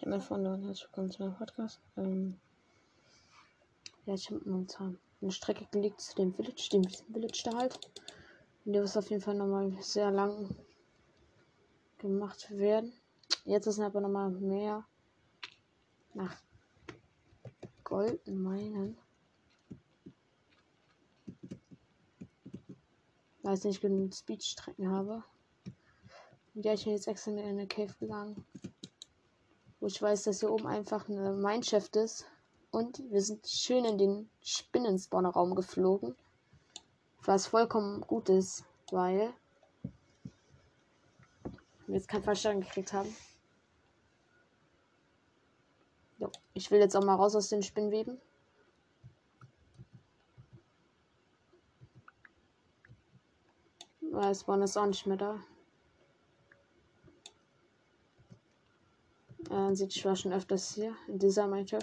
Ja, mein Freunde und herzlich willkommen zu meinem Podcast. Ähm, ja, ich habe momentan eine Strecke gelegt zu dem Village, dem Village da halt. Und der wird auf jeden Fall nochmal sehr lang gemacht werden. Jetzt ist aber nochmal mehr nach Gold meinen. Weil ich nicht genug Speedstrecken habe. Und ja, ich bin jetzt extra in eine Cave gegangen. Wo ich weiß, dass hier oben einfach eine Mineshaft ist. Und wir sind schön in den Spinnenspawner-Raum geflogen. Was vollkommen gut ist, weil wir jetzt keinen Fallschaden gekriegt haben. Jo, ich will jetzt auch mal raus aus den Spinnweben. Weil Spawn ist auch nicht mehr da. Äh, sieht ich war schon öfters hier in dieser Minecraft.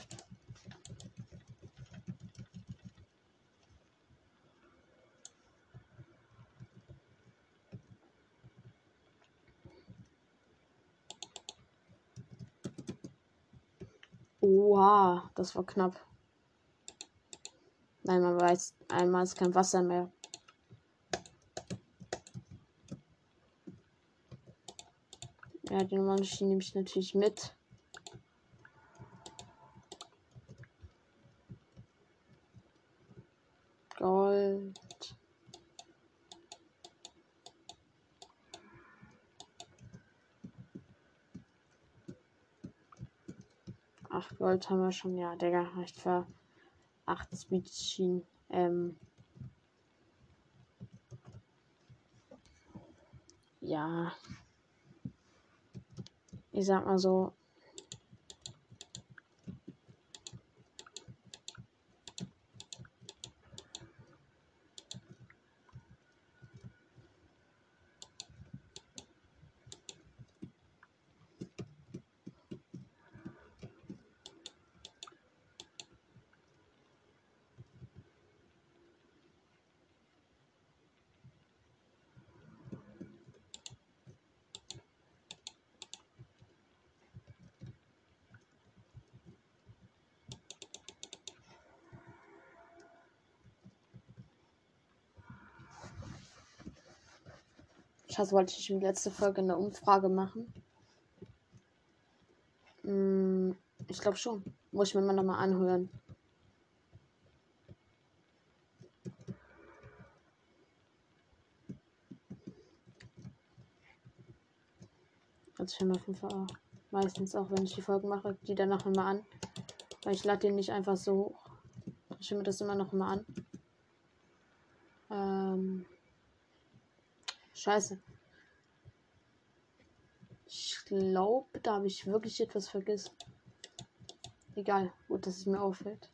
Oha, das war knapp. Nein, man weiß, einmal ist kein Wasser mehr. Ja, die Maschine nehme ich natürlich mit. Gold. Ach, Gold haben wir schon. Ja, Digga, reicht für 8 Speedschienen. Ähm. Ja. Ich sag mal so. Schatz, wollte ich in die letzte Folge eine Umfrage machen? Hm, ich glaube schon. Muss ich mir mal nochmal anhören. Also ich höre mir auf jeden Fall auch meistens auch, wenn ich die Folgen mache, die danach immer an. Weil ich lade den nicht einfach so hoch. Ich höre mir das immer noch mal an. Scheiße. Ich glaube, da habe ich wirklich etwas vergessen. Egal, gut, dass es mir auffällt.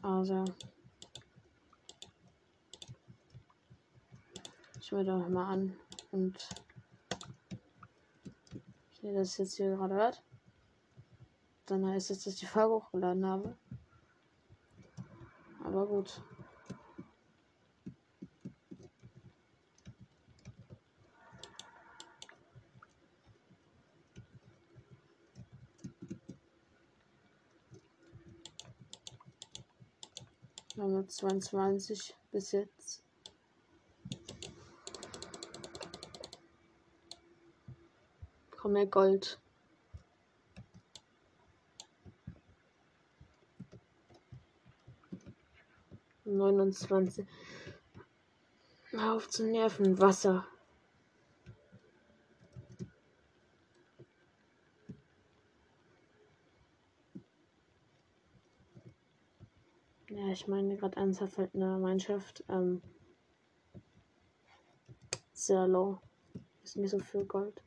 Also. Ich will doch mal an und ich sehe das jetzt hier gerade hört. Dann heißt es, dass ich die Folge hochgeladen habe. Aber gut. Haben nur 22 bis jetzt. Komm mehr Gold. Neunundzwanzig. Hör auf zu nerven. Wasser. Ja, ich meine gerade ernsthaft halt eine Mannschaft. Ähm, sehr low. Ist nicht so viel Gold.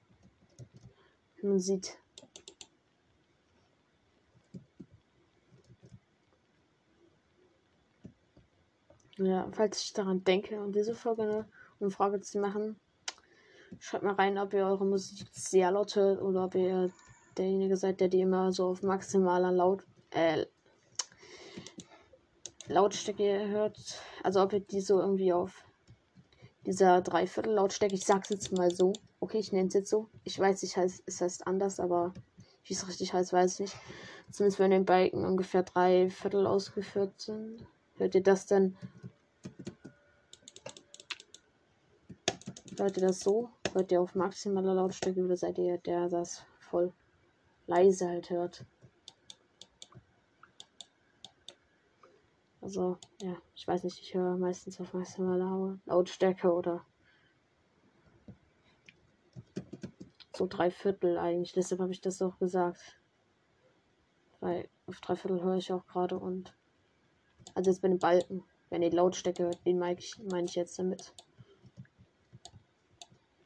Man sieht. Ja, falls ich daran denke und diese Folge eine Umfrage zu machen, schreibt mal rein, ob ihr eure Musik sehr laut hört oder ob ihr derjenige seid, der die immer so auf maximaler Laut, äh, Lautstärke hört. Also ob ihr die so irgendwie auf dieser Dreiviertel Lautstärke. Ich sag's jetzt mal so. Okay, ich nenne es jetzt so. Ich weiß, ich heißt, es heißt anders, aber wie es richtig heißt, weiß ich nicht. Zumindest wenn den Balken ungefähr drei Viertel ausgeführt sind. Hört ihr das denn? Hört ihr das so? Hört ihr auf maximaler Lautstärke oder seid ihr der, das voll leise halt hört? Also, ja, ich weiß nicht, ich höre meistens auf maximaler Lautstärke oder so drei Viertel eigentlich. Deshalb habe ich das auch gesagt. Weil auf drei Viertel höre ich auch gerade und. Also jetzt bei den Balken. Wenn ihr Lautstärke hört, den meine ich, mein ich jetzt damit.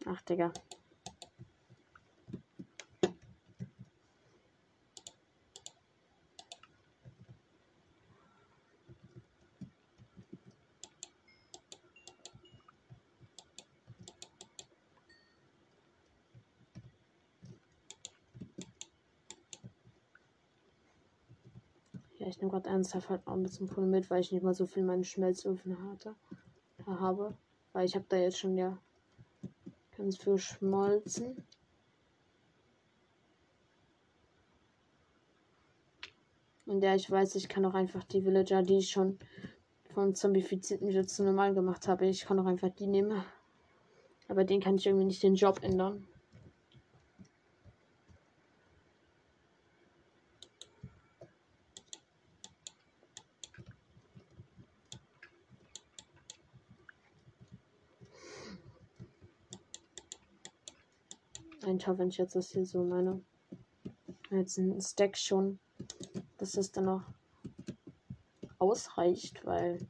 Ach, Digga. Ja, ich nehme gerade ernsthaft halt auch ein bisschen Pulver mit, weil ich nicht mal so viel meinen Schmelzöfen hatte, habe. Weil ich habe da jetzt schon ja ganz viel schmolzen. Und ja, ich weiß, ich kann auch einfach die Villager, die ich schon vom Zombifizierten wieder zu normal gemacht habe, ich kann auch einfach die nehmen. Aber den kann ich irgendwie nicht den Job ändern. Ein wenn ich jetzt das hier so meine. Jetzt ein Stack schon, dass es dann noch ausreicht, weil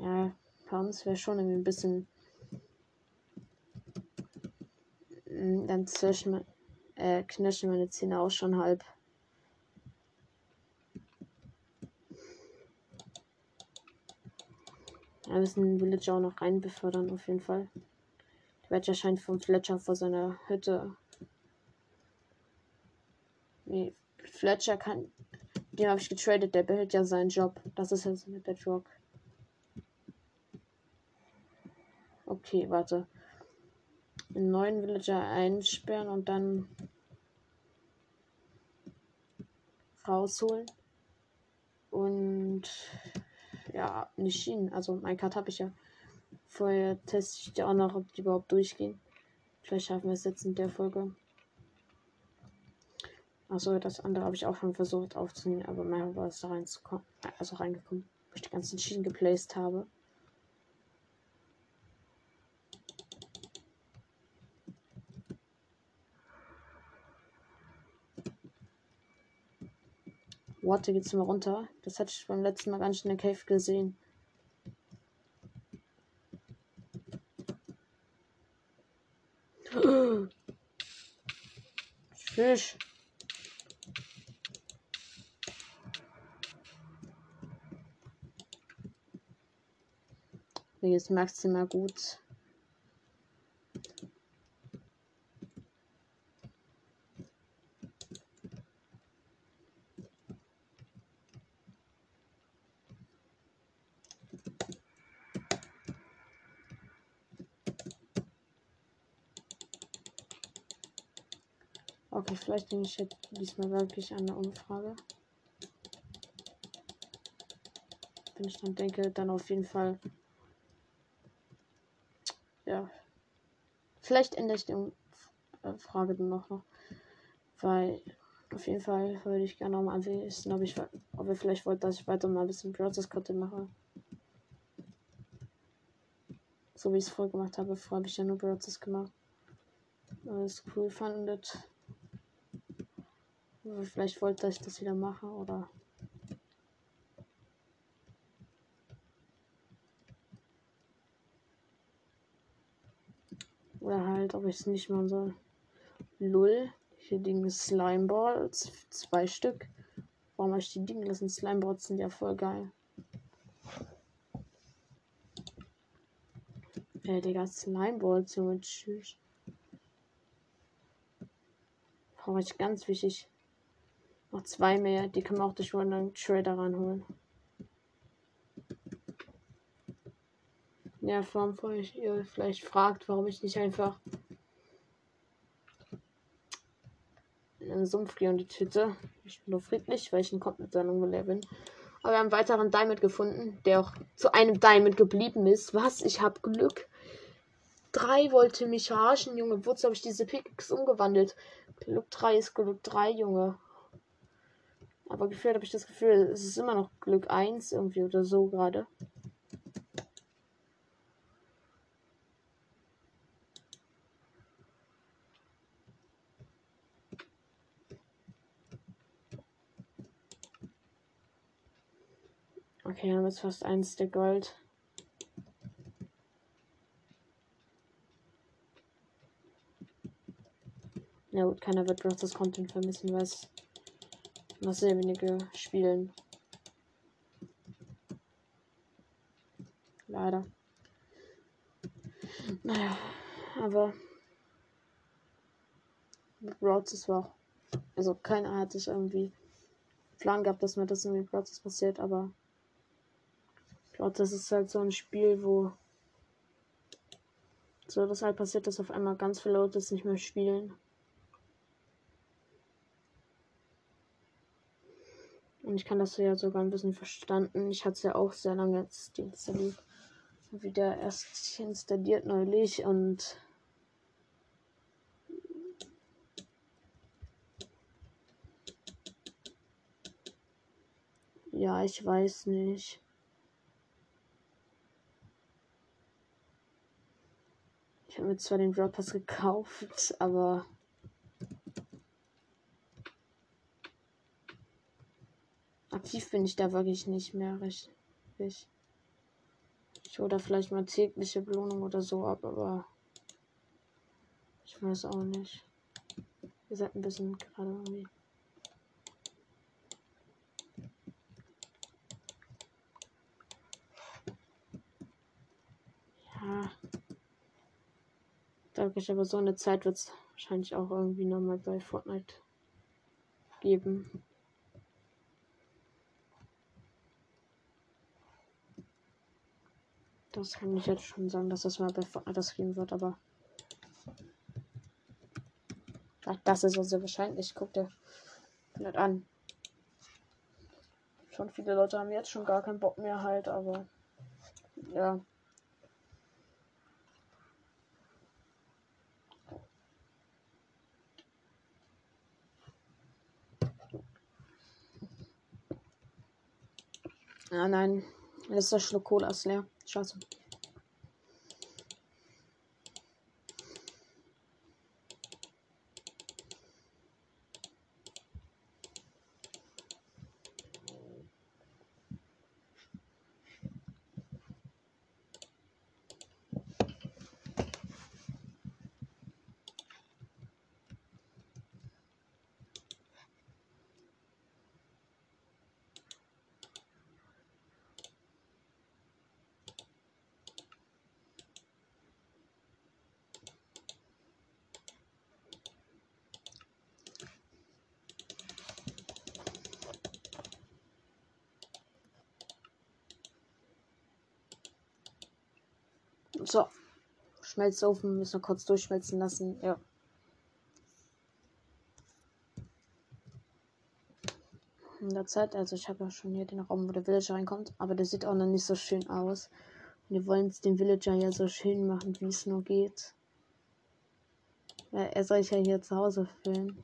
ja, bei uns wäre schon irgendwie ein bisschen hm, dann zwischen äh, knirschen meine Zähne auch schon halb. Wir müssen den Village auch noch rein befördern, auf jeden Fall. Welcher scheint vom Fletcher vor seiner Hütte. Nee, Fletcher kann. Den habe ich getradet, der behält ja seinen Job. Das ist jetzt eine Bedrock. Okay, warte. Einen neuen Villager einsperren und dann rausholen. Und ja, nicht Schienen. Also mein Card habe ich ja. Vorher teste ich auch noch, ob die überhaupt durchgehen. Vielleicht schaffen wir es jetzt in der Folge. Achso, das andere habe ich auch schon versucht aufzunehmen, aber mehr war es da reinzukommen. Also reingekommen, wo ich die ganzen Schienen geplaced habe. Warte, geht's mal runter. Das hatte ich beim letzten Mal gar nicht in der Cave gesehen. Fisch. Ist maximal gut. Okay, vielleicht nehme ich jetzt diesmal wirklich eine Umfrage. Wenn ich dann denke, dann auf jeden Fall. Ja. Vielleicht ändere ich die Umfrage dann noch, noch. Weil auf jeden Fall würde ich gerne noch mal wissen, ob ich ob ihr vielleicht wollt, dass ich weiter mal ein bisschen Browsers Content mache. So wie ich es vorher gemacht habe. Vorher habe ich ja nur Browsers gemacht. Weil es cool fandet. Vielleicht wollte ich das wieder machen oder. Oder halt, ob ich es nicht machen soll. Lull. Hier liegen Slimeballs. Zwei Stück. Warum ich die liegen lassen? Slimeballs sind ja voll geil. Ey, Digga, Slimeballs, Junge, tschüss. Brauche ich ganz wichtig. Noch zwei mehr. Die kann man auch durch einen Trader ranholen. Ja, ich ihr vielleicht fragt, warum ich nicht einfach in einen Sumpf gehe und die Tüte. Ich bin nur friedlich, weil ich mit seinem Level bin. Aber wir haben einen weiteren Diamond gefunden, der auch zu einem Diamond geblieben ist. Was? Ich habe Glück. Drei wollte mich verarschen, Junge. Wozu habe ich diese Pickaxe umgewandelt? Glück 3 ist Glück 3, Junge. Aber gefühlt habe ich das Gefühl, es ist immer noch Glück 1 irgendwie oder so gerade. Okay, dann ist fast eins der Gold. Ja gut, keiner wird das Content vermissen, weil noch sehr wenige spielen. Leider. Naja, aber Broads war auch. Also keiner hat sich irgendwie Plan gehabt, dass mir das irgendwie Broads passiert, aber Broads ist halt so ein Spiel, wo so das halt passiert, dass auf einmal ganz viele Leute es nicht mehr spielen. Und ich kann das ja sogar ein bisschen verstanden. Ich hatte es ja auch sehr lange jetzt installiert. Wieder erst installiert neulich und Ja, ich weiß nicht. Ich habe mir zwar den Pass gekauft, aber Aktiv bin ich da wirklich nicht mehr richtig. Ich hole da vielleicht mal tägliche Belohnung oder so ab, aber ich weiß auch nicht. Ihr seid ein bisschen gerade irgendwie. Ja. Da ich aber so eine Zeit wird es wahrscheinlich auch irgendwie nochmal bei Fortnite geben. Das kann ich jetzt schon sagen, dass das mal Fortnite geben wird, aber. das ist so sehr wahrscheinlich. Guck dir nicht an. Schon viele Leute haben jetzt schon gar keinen Bock mehr halt, aber. Ja. Ah nein, letzter Schluck Cola ist leer. Scheiße. So. Schmelzofen müssen wir kurz durchschmelzen lassen. Ja. In der Zeit, also ich habe ja schon hier den Raum, wo der Villager reinkommt, aber der sieht auch noch nicht so schön aus. wir wollen es den Villager ja so schön machen, wie es nur geht. Ja, er soll sich ja hier zu Hause fühlen.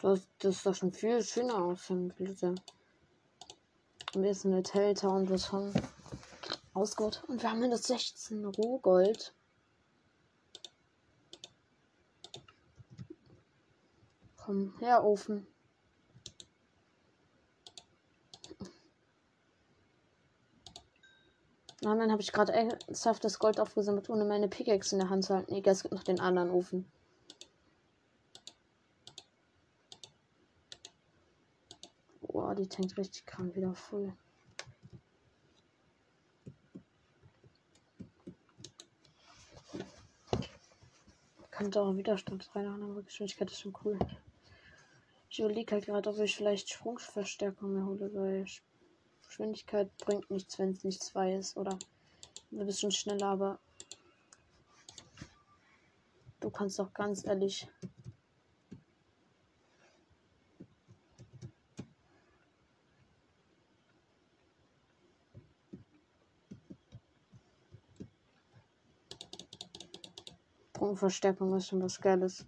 Das, ist doch schon viel schöner aus, bitte. Wir sind eine Telltown, wir haben Ausgold. Und wir haben hier das 16 Rohgold. Komm her, Ofen. Nein, dann habe ich gerade ernsthaft das Gold aufgesammelt, ohne meine Pickaxe in der Hand zu halten. Egal, es gibt noch den anderen Ofen. Boah, die tankt richtig krank wieder voll. Kann da auch Widerstand rein, aber Geschwindigkeit ist schon cool. Ich überlege halt gerade, ob ich vielleicht Sprungverstärkung mir hole, weil Geschwindigkeit bringt nichts, wenn es nicht zwei ist, oder? Du bist schon schneller, aber du kannst doch ganz ehrlich Sprungverstärkung ist schon was Geiles.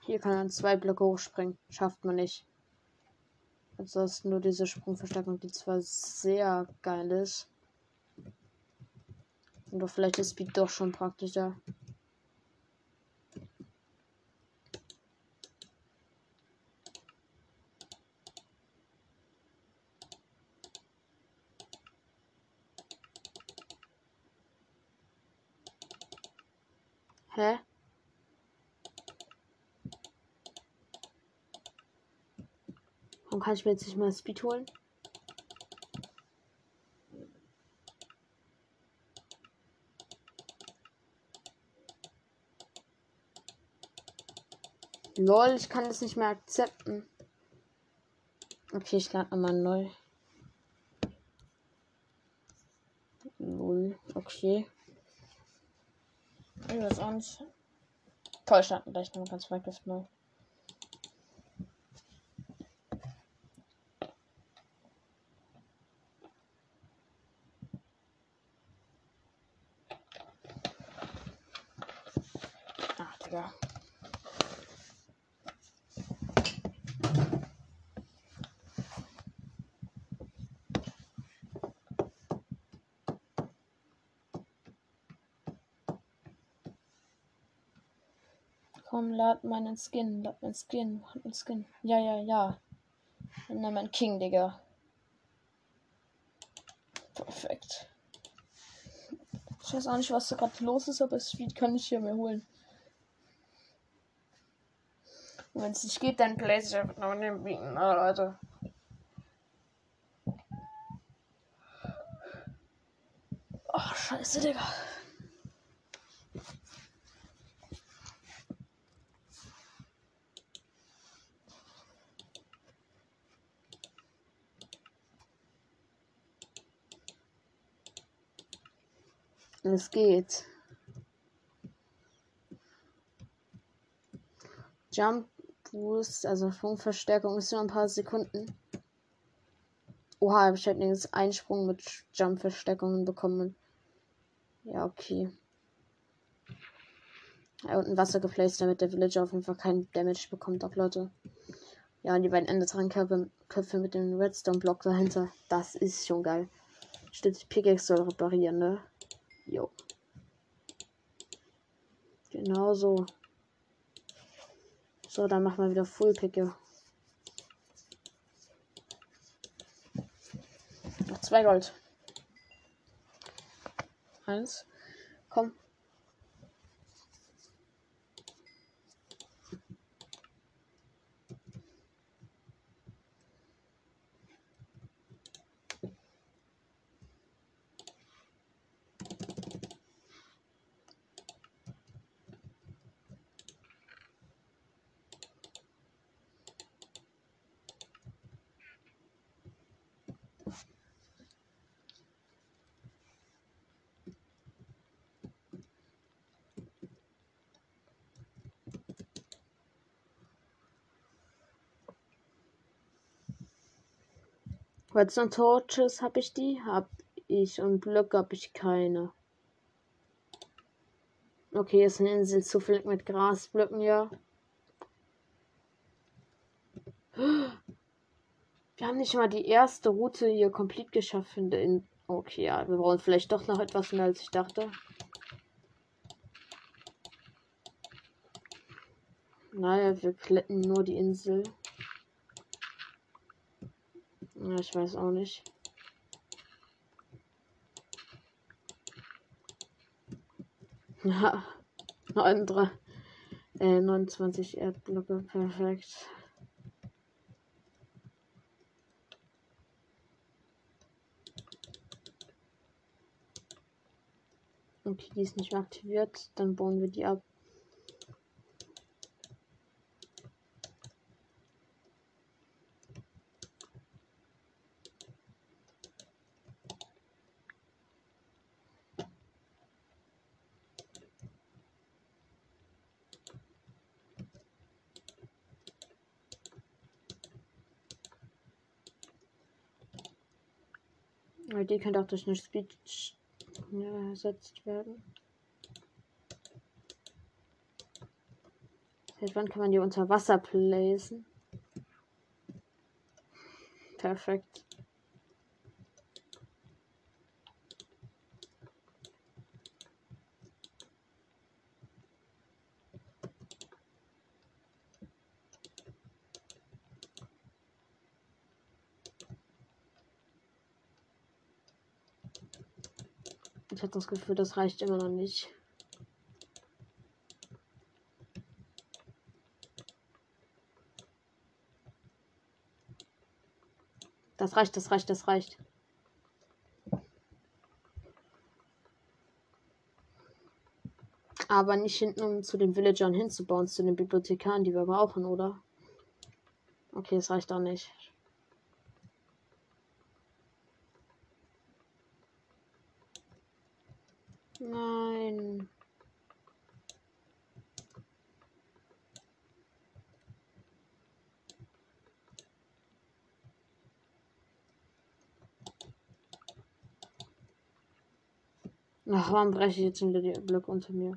Hier kann man zwei Blöcke hochspringen. Schafft man nicht. Also ist nur diese Sprungverstärkung, die zwar sehr geil ist. Doch vielleicht ist Speed doch schon praktischer. Hä? Warum kann ich mir jetzt nicht mal Speed holen? Lol, ich kann das nicht mehr akzeptieren. Okay, ich lade nochmal neu. Lol, okay. Auch nicht. Toll, starten gleich nochmal ganz Minecraft neu. Komm, lad meinen Skin, lad meinen Skin, lad meinen Skin. Ja, ja, ja. Nimm mein King, Digga. Perfekt. Ich weiß auch nicht, was da gerade los ist, aber Speed kann ich hier mir holen. Wenn es nicht geht, dann place ich einfach noch den Bieten, ah, Leute. Ach, scheiße, Digga. Es geht. Jump Boost, also Sprungverstärkung ist nur ein paar Sekunden. Oha, ich halt einen Einsprung mit Jump-Verstärkungen bekommen. Ja, okay. Ja, und ein Wasser geplaced, damit der Villager auf jeden Fall keinen Damage bekommt, auch Leute. Ja, und die beiden Enderdrachen-Köpfe Köpfe mit dem Redstone-Block dahinter. Das ist schon geil. Stimmt, Pickaxe soll reparieren, ne? Jo. Genau so. So, dann machen wir wieder Full Picke. Noch zwei Gold. Eins. Komm. Redstone Torches habe ich die? Hab ich. Und Blöcke habe ich keine. Okay, ist eine Insel zufällig mit Grasblöcken, ja. Wir haben nicht mal die erste Route hier komplett geschafft, finde Okay, ja, wir brauchen vielleicht doch noch etwas mehr als ich dachte. Naja, wir kletten nur die Insel. Ich weiß auch nicht. Ja, 9, äh, 29 Erdblöcke, perfekt. Okay, die ist nicht mehr aktiviert, dann bauen wir die ab. Die könnte auch durch eine Speech ersetzt werden. Seit wann kann man die unter Wasser placen? Perfekt. Ich habe das Gefühl, das reicht immer noch nicht. Das reicht, das reicht, das reicht. Aber nicht hinten, um zu den Villagern hinzubauen, zu den Bibliothekaren, die wir brauchen, oder? Okay, es reicht auch nicht. Nein. Ach, warum breche ich jetzt die Blöcke unter mir?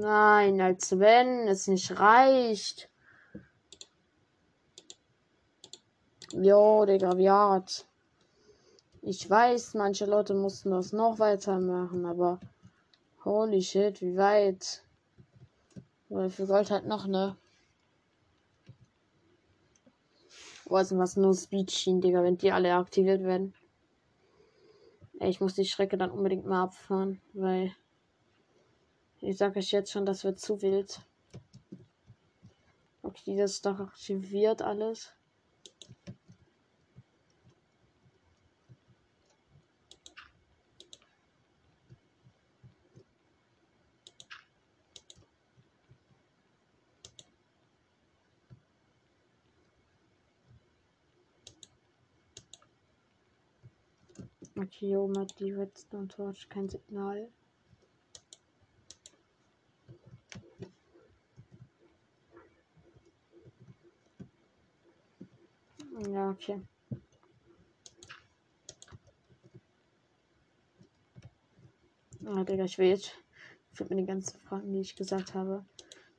Nein, als wenn es nicht reicht. Jo, Digga, wie hart. Ich weiß, manche Leute mussten das noch weitermachen, aber holy shit, wie weit. Weil für Gold halt noch, ne? Boah, sind was nur Speedschienen, Digga, wenn die alle aktiviert werden. Ey, ich muss die Strecke dann unbedingt mal abfahren, weil ich sage euch jetzt schon, das wird zu wild. Okay, das ist doch aktiviert alles. Okay, hat die Redstone Torch kein Signal. Ja, okay. Ah, Digga, ich will jetzt für mir die ganzen Fragen, die ich gesagt habe.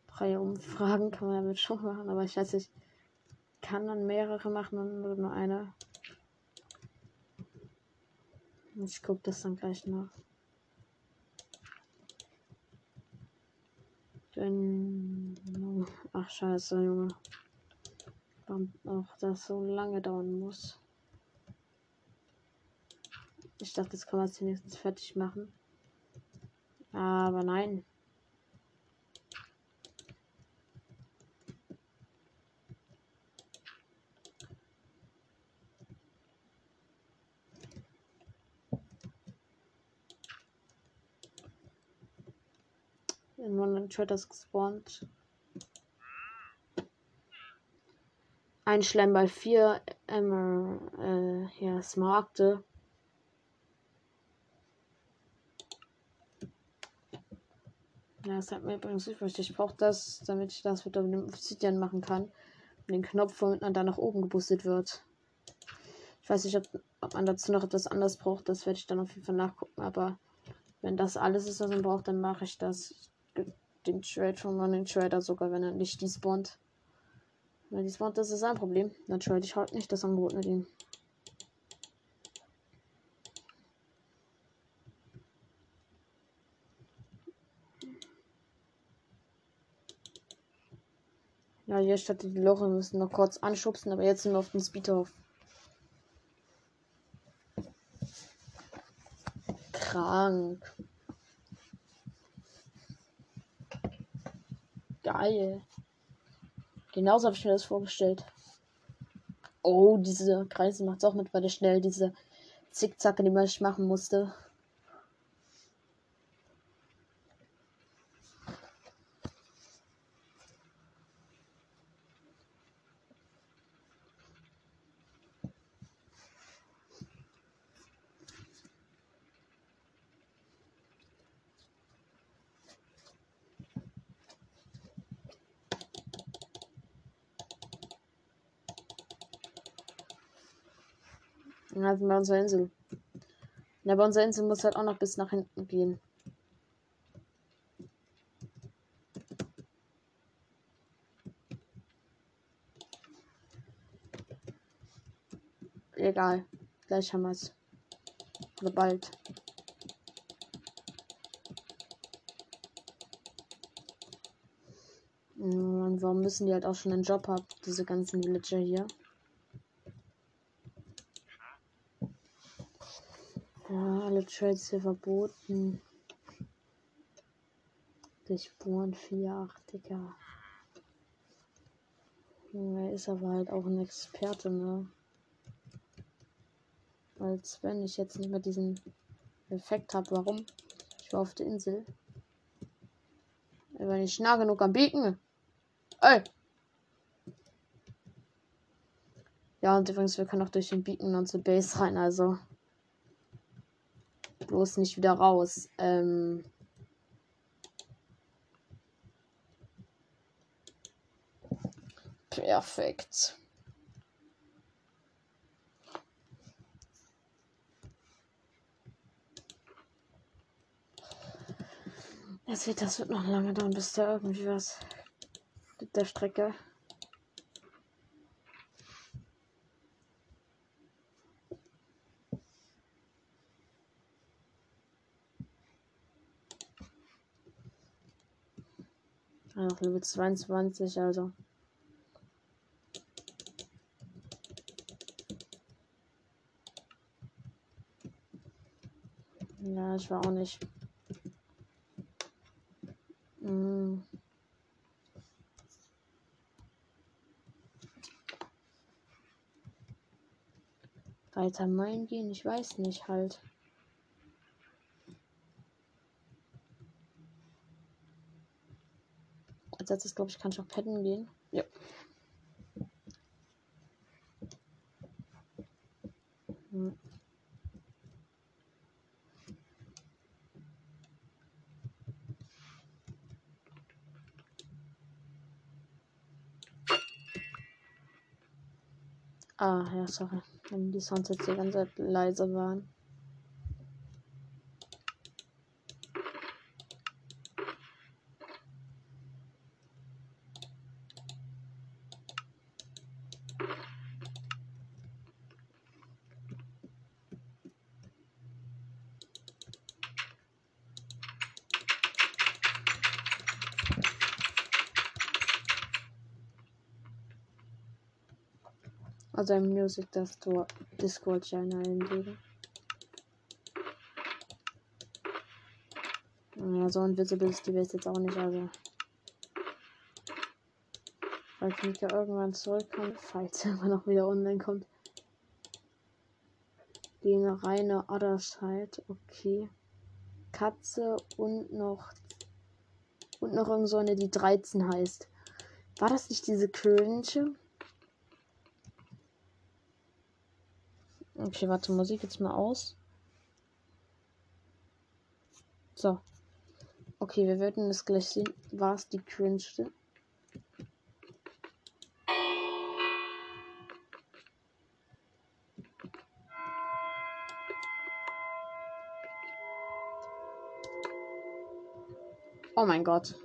Drei Umfragen kann man damit schon machen, aber ich weiß nicht, kann dann mehrere machen und nur eine. Ich guck das dann gleich nach. Ach, scheiße, Junge. Auch das so lange dauern muss. Ich dachte, das kann man zunächst fertig machen. Aber nein. In One Traders gespawnt. Ein Schleimball, vier Emmer, äh, ja, Smaragde. Ja, das hat mir übrigens übrig. Ich brauche das, damit ich das mit dem Obsidian machen kann. Und den Knopf, womit man da nach oben geboostet wird. Ich weiß nicht, ob, ob man dazu noch etwas anderes braucht. Das werde ich dann auf jeden Fall nachgucken. Aber wenn das alles ist, was man braucht, dann mache ich das. Den Trade von Running Trader sogar, wenn er nicht despawnt. Er despawnt, das ist ein Problem. Dann trade ich halt nicht das Angebot mit ihm. Ja, hier statt die Loche müssen noch kurz anschubsen, aber jetzt sind wir auf den Speedhof. Krank. Geil. Genauso habe ich mir das vorgestellt. Oh, diese Kreise macht es auch mit, weil schnell diese Zickzacke, die man machen musste. Ja, bei unserer Insel. Ja, bei unserer Insel muss halt auch noch bis nach hinten gehen. Egal. Gleich haben wir es. Oder bald. Und warum müssen die halt auch schon einen Job haben, diese ganzen Villager hier? Alle Trades hier verboten. Durchbohren 4, 8, Digga. Er ist aber halt auch ein Experte, ne? Als wenn ich jetzt nicht mehr diesen Effekt habe. Warum? Ich war auf der Insel. Er war nicht nah genug am Biegen. Ey! Ja, und übrigens, wir können auch durch den Beacon unsere Base rein, also bloß nicht wieder raus. Ähm Perfekt. Das wird, das wird noch lange dauern, bis da irgendwie was mit der Strecke. Noch Level 22, also. Ja, ich war auch nicht. Hm. Weiter mein gehen, ich weiß nicht halt. Als letztes, glaube ich, kann ich auch petten gehen. Ja. Hm. Ah, ja, sorry. Wenn die Sounds jetzt die ganze Zeit leise waren. Also im Music Discord Channel eingeben. Ja, so invisible ist die Welt jetzt auch nicht, also. Falls Mika irgendwann zurückkommt, falls er immer noch wieder online kommt. Gegen reine Other Side, okay. Katze und noch und noch irgend so eine, die 13 heißt. War das nicht diese cringe? Okay, warte, Musik jetzt mal aus. So. Okay, wir werden es gleich sehen. War es die cringe? Oh mein Gott.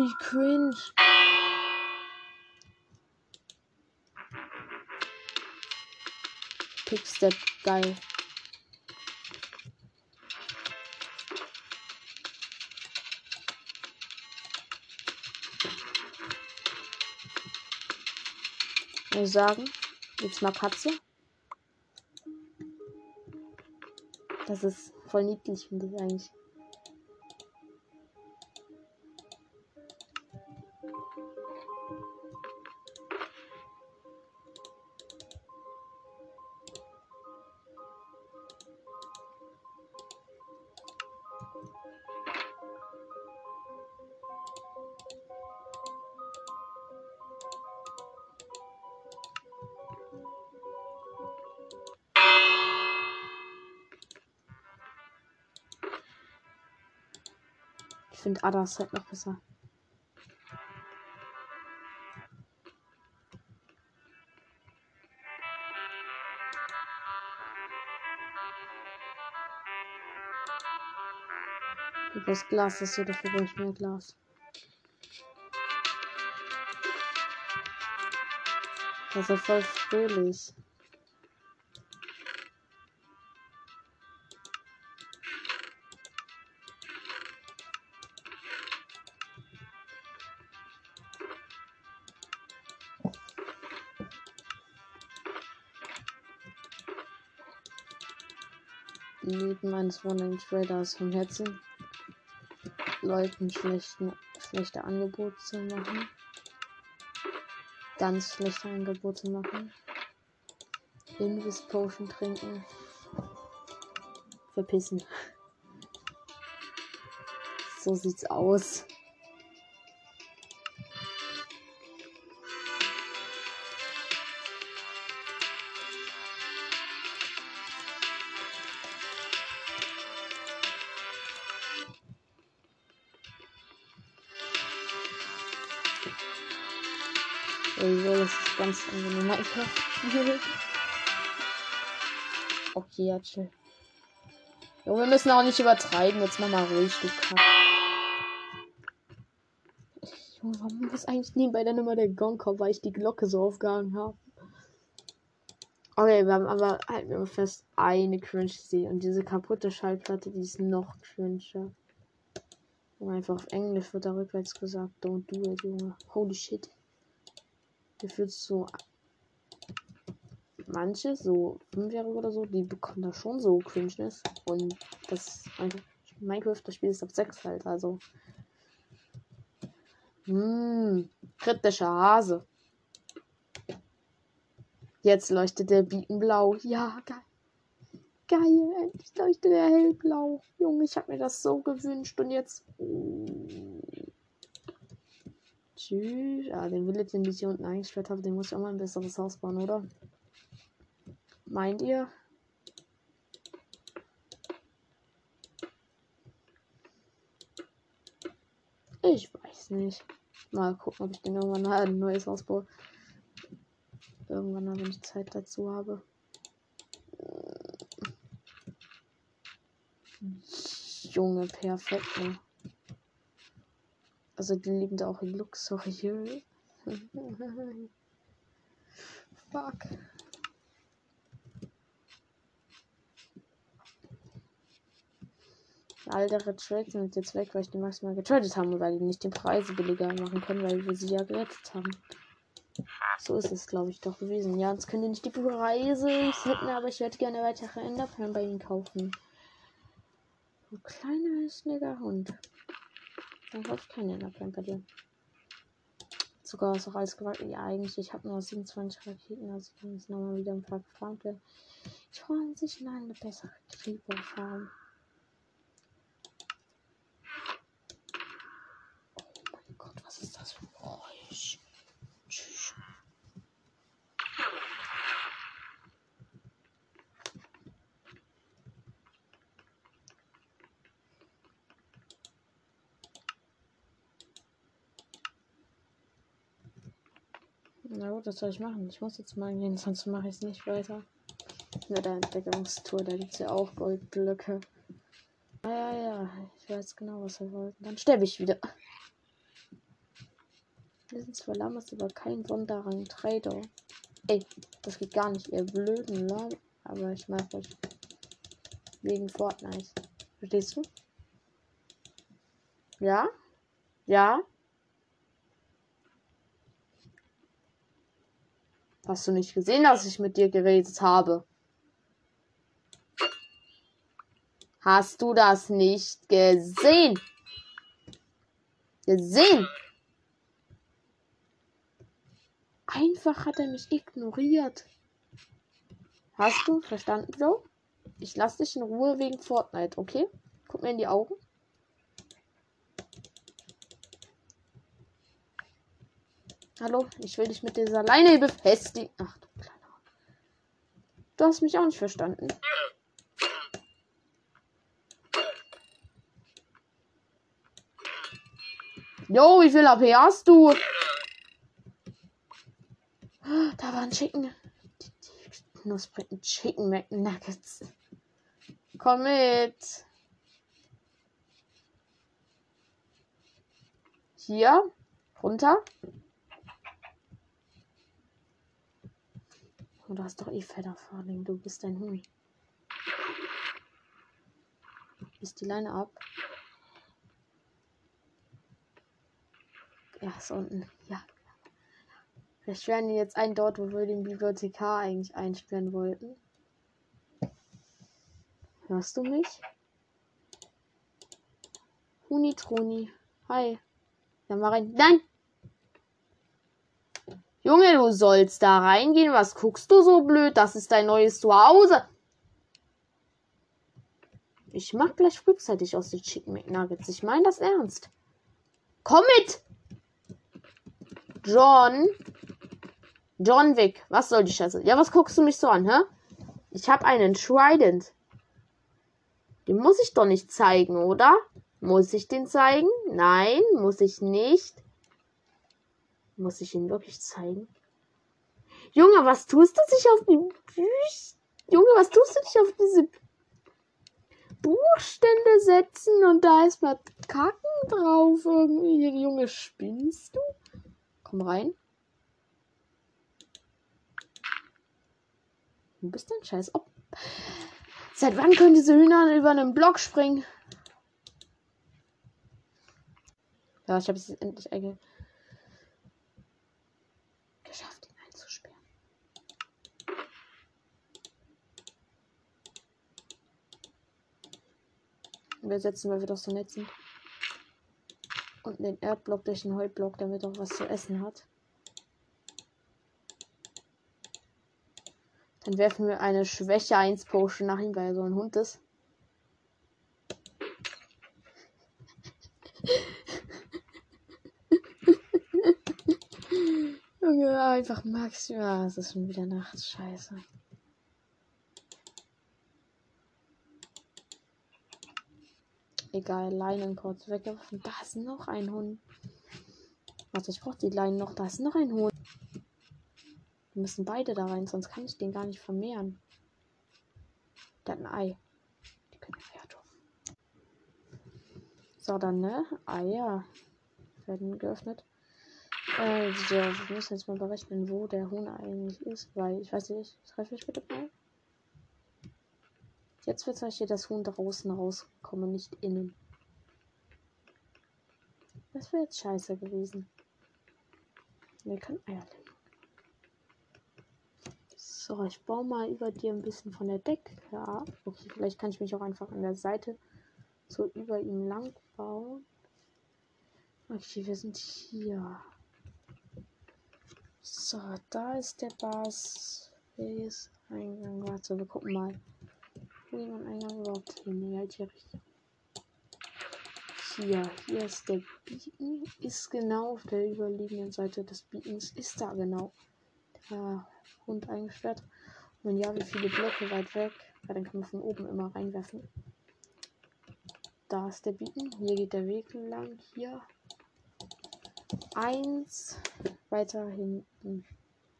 Wie cringe. Pickstep, geil. Ich sagen, jetzt mal Katze. Das ist voll niedlich, finde ich eigentlich. Ich finde Adas halt noch besser. Das Glas ist so, dafür brauche ich mehr Glas. Das ist voll fröhlich. Eines Wandering Traders vom Herzen. Leuten schlechten, schlechte Angebote zu machen. Ganz schlechte Angebote machen. Invis Potion trinken. Verpissen. So sieht's aus. Ganz angenehm. Minecraft. okay, ja, chill. Jo, wir müssen auch nicht übertreiben. Jetzt mach mal ruhig, du Kack. Junge, warum muss eigentlich nebenbei dann immer der Gong kommen, weil ich die Glocke so aufgehangen habe? Okay, wir haben aber halt wir fest eine cringe see und diese kaputte Schallplatte, die ist noch cringer. Und einfach auf Englisch wird da rückwärts gesagt, don't do it, Junge. Holy shit. Gefühlt so manche, so fünfjährige oder so, die bekommen da schon so Cringeness. Und das Minecraft, das Spiel ist ab 6 halt, also. Hm, kritischer Hase. Jetzt leuchtet der Beacon blau. Ja, geil. Geil, endlich leuchtet der hellblau. Junge, ich habe mir das so gewünscht und jetzt. Tschüss. Ah, den Village, den ich hier unten eingesperrt habe, den muss ich auch mal ein besseres Haus bauen, oder? Meint ihr? Ich weiß nicht. Mal gucken, ob ich den irgendwann ein neues Haus baue. Irgendwann, wenn ich Zeit dazu habe. Junge, perfekt. Ne? Also die lieben da auch in Luxuriös. Fuck. All der Trades sind jetzt weg, weil ich die maximal getradet haben, weil die nicht den Preise billiger machen können, weil wir sie ja gerettet haben. So ist es, glaube ich, doch gewesen. Ja, jetzt können die nicht die Preise hätten, aber ich werde gerne weitere Enderperlen bei ihnen kaufen. Du kleiner, schneller Hund. Dann kaufe ich keine Enderperlen bei dir. Sogar ist auch alles gewagt. Ja, eigentlich, ich habe nur 27 Raketen, also ich kann jetzt nochmal wieder ein paar gefarmt werden. Ich hole sich mal eine bessere Creeper-Farm. Oh mein Gott, was ist das für ein Geräusch? Tschüss. Na was soll ich machen? Ich muss jetzt mal gehen, sonst mache ich es nicht weiter. Mit der Entdeckungstour, da gibt es ja auch Goldblöcke. Ah ja, ja, ich weiß genau, was wir wollten. Dann sterbe ich wieder. Wir sind zwar Lamas, aber kein Sonderrang Trader. Ey, das geht gar nicht, ihr blöden Lamm. Aber ich mag euch. Wegen Fortnite. Verstehst du? Ja? Ja? Hast du nicht gesehen, dass ich mit dir geredet habe? Hast du das nicht gesehen? Gesehen? Einfach hat er mich ignoriert. Hast du verstanden, Joe? Ich lass dich in Ruhe wegen Fortnite, okay? Guck mir in die Augen. Hallo, ich will dich mit dieser Leine befestigen. Ach du kleiner. Du hast mich auch nicht verstanden. Jo, wie viel AP hast du? Da waren Chicken. Die, die knusprigen Chicken McNuggets. Komm mit. Hier. Runter. Oh, du hast doch eh Federfarling. Du bist ein Huhn. Ist die Leine ab? Ja, ist unten. Ja. Wir sperren jetzt ein dort, wo wir den Bibliothekar eigentlich einsperren wollten. Hörst du mich? Hunitroni. Hi. Ja, mal rein. Nein! Junge, du sollst da reingehen. Was guckst du so blöd? Das ist dein neues Zuhause. Ich mach gleich frühzeitig aus den Chicken McNuggets. Ich meine das ernst. Komm mit! John. John Wick. Was soll die Scheiße? Ja, was guckst du mich so an, hä? Ich habe einen Trident. Den muss ich doch nicht zeigen, oder? Muss ich den zeigen? Nein, muss ich nicht. Muss ich ihn wirklich zeigen? Junge, was tust du dich auf die Junge, was tust du dich auf diese Buchstände setzen und da ist mal Kacken drauf irgendwie? Junge, spinnst du? Komm rein. Du bist ein scheiß Ob. Seit wann können diese Hühner über einen Block springen? Ja, ich habe es endlich einge Wir setzen, weil wir doch so nett sind. Und den Erdblock durch den Heublock, damit er auch was zu essen hat. Dann werfen wir eine Schwäche 1 Potion nach ihm, weil er so ein Hund ist. Junge, einfach maximal. Es ist schon wieder nachts. Scheiße. Egal, Leinen kurz weggeworfen. Da ist noch ein Hund. Warte, ich brauche die Leinen noch. Da ist noch ein Hund. Wir müssen beide da rein, sonst kann ich den gar nicht vermehren. Der hat ein Ei. Die können Eier tun. So, dann, ne? Eier werden geöffnet. Äh, so, wir müssen jetzt mal berechnen, wo der Huhn eigentlich ist, weil ich weiß nicht, treffe ich bitte mal. Jetzt wird euch hier das Huhn draußen rauskommen, nicht innen. Das wäre jetzt scheiße gewesen. Wir können Eier legen. So, ich baue mal über dir ein bisschen von der Decke ab. Okay, vielleicht kann ich mich auch einfach an der Seite so über ihm lang bauen. Okay, wir sind hier. So, da ist der Bass. Base Eingang. Warte, wir gucken mal. Man Eingang überhaupt hin? Ja, hier richtig. Hier, hier ist der Beacon. Ist genau auf der überliegenden Seite des Beacons. Ist da genau der Hund eingesperrt. Und ja, wie viele Blöcke weit weg? Ja, dann kann man von oben immer reinwerfen. Da ist der Beacon. Hier geht der Weg lang. Hier. Eins weiter hinten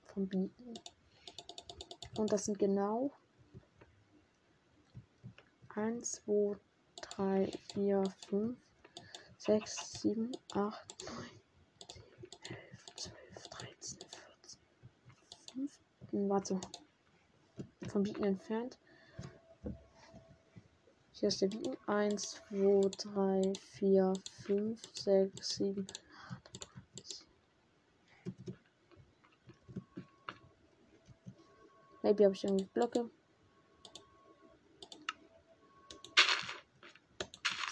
vom Beacon. Und das sind genau 1, 2, 3, 4, 5, 6, 7, 8, 9, 10, 11, 12, 13, 14, 15. Warte. Vom Beacon entfernt. Hier ist der Beacon. 1, 2, 3, 4, 5, 6, 7, 8, 9, 10. Maybe habe ich irgendwie Blöcke.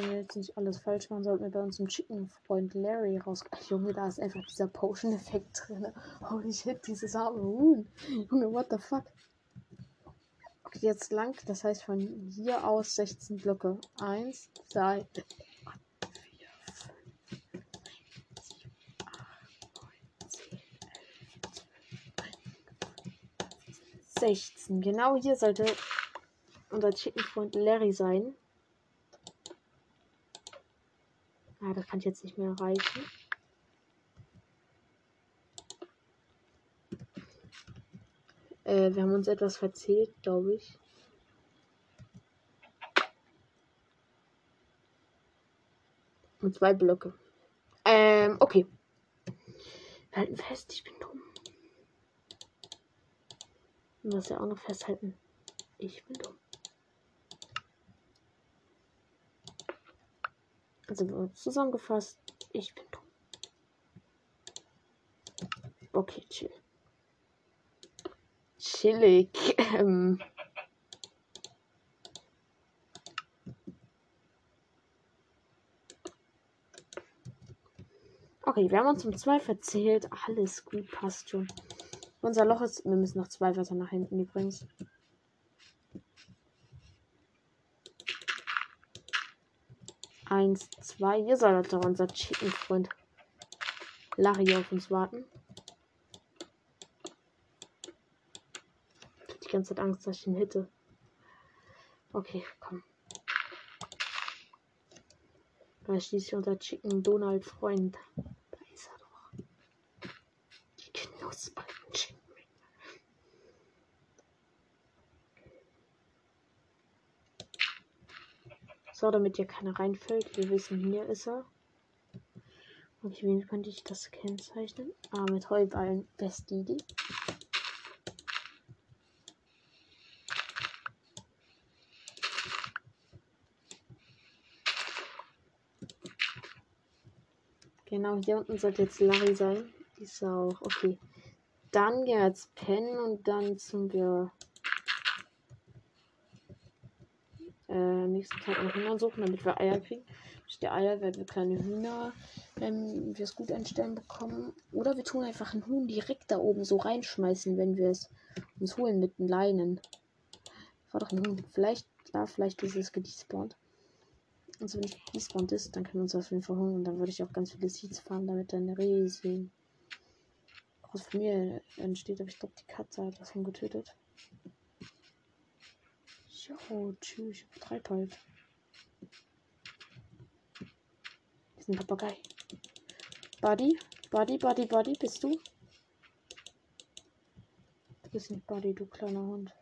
Wenn wir jetzt nicht alles falsch machen, sollten wir bei unserem Chicken-Freund Larry raus. Ach, Junge, da ist einfach dieser Potion-Effekt drin. Holy shit, dieses arme Huhn. Junge, what the fuck? Okay, jetzt lang. Das heißt von hier aus 16 Blöcke. 1, 2, 3, 4, 5, 6, 7, 8, 9, 10, 11, 12, 16. Genau hier sollte unser Chicken-Freund Larry sein. Ah, das kann ich jetzt nicht mehr erreichen. Äh, wir haben uns etwas verzählt, glaube ich. Und zwei Blöcke. Ähm, okay. Wir halten fest, ich bin dumm. Und was ja auch noch festhalten. Ich bin dumm. Also zusammengefasst, ich bin dumm. Okay, chill. Chillig. Ähm. Okay, wir haben uns um zwei verzählt. Alles gut, passt schon. Unser Loch ist. Wir müssen noch zwei weiter nach hinten übrigens. Eins, zwei. Hier soll doch unser Chicken-Freund Larry auf uns warten. Ich hab die ganze Zeit Angst, dass ich ihn hitte. Okay, komm. Da ist schließlich unser Chicken Donald Freund. Da ist er doch. Die knusprigen Chicken. So, damit hier keiner reinfällt. Wir wissen, hier ist er. Okay, wie könnte ich das kennzeichnen? Ah, mit Heuballen. Beste Idee. Genau, hier unten sollte jetzt Larry sein. Ist auch. Okay. Dann jetzt pennen und dann zum wir äh, nächsten Tag noch Hühner suchen, damit wir Eier kriegen. Durch die Eier werden wir kleine Hühner, wenn wir es gut einstellen bekommen. Oder wir tun einfach ein Huhn direkt da oben so reinschmeißen, wenn wir es uns holen mit den Leinen. War doch ein Huhn. Vielleicht, ja, vielleicht ist es gedespawnt. Also wenn es gedespawnt ist, dann können wir uns auf jeden Fall holen. Und dann würde ich auch ganz viele Seeds fahren, damit dann riesig große Familie entsteht. Aber ich glaube, die Katze hat das schon getötet. Jo, tschüss, ich übertreibe halt. Diesen Papagei. Buddy, Buddy, Buddy, Buddy, bist du? Du bist nicht Buddy, du kleiner Hund.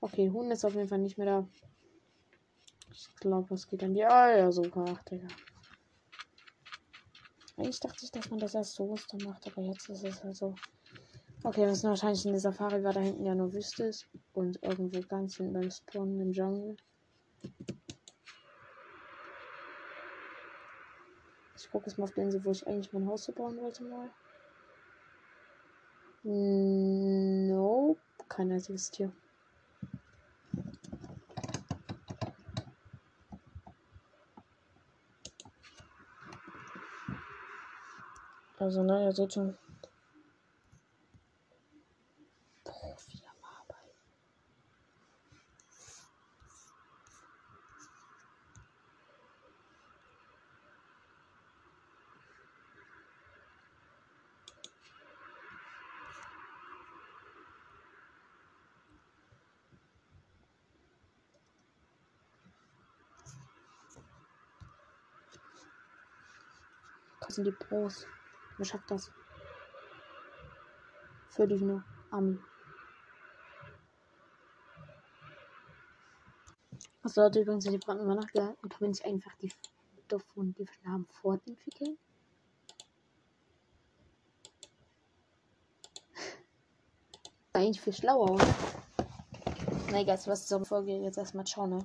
Okay, Hund ist auf jeden Fall nicht mehr da. Ich glaube, was geht an die Eier sogar. Ach, Digga. Eigentlich dachte ich, dass man das erst so macht, aber jetzt ist es halt so. Okay, wir müssen wahrscheinlich in der Safari, weil da hinten ja nur Wüste ist. Und irgendwo ganz hinten beim Spawnen im Jungle. Ich gucke jetzt mal auf den See, wo ich eigentlich mein Haus so bauen wollte mal. Nope, kein einziges Tier. Also, ne, ihr seht schon. Kosten die Pros. Wer schafft das? Für dich nur. Ami. Also Leute, übrigens, ich habe mal nachgehalten, kann nicht einfach die davon die Namen fortentwickeln? Eigentlich viel schlauer? Na egal, was zur Folge jetzt erstmal schauen, ne?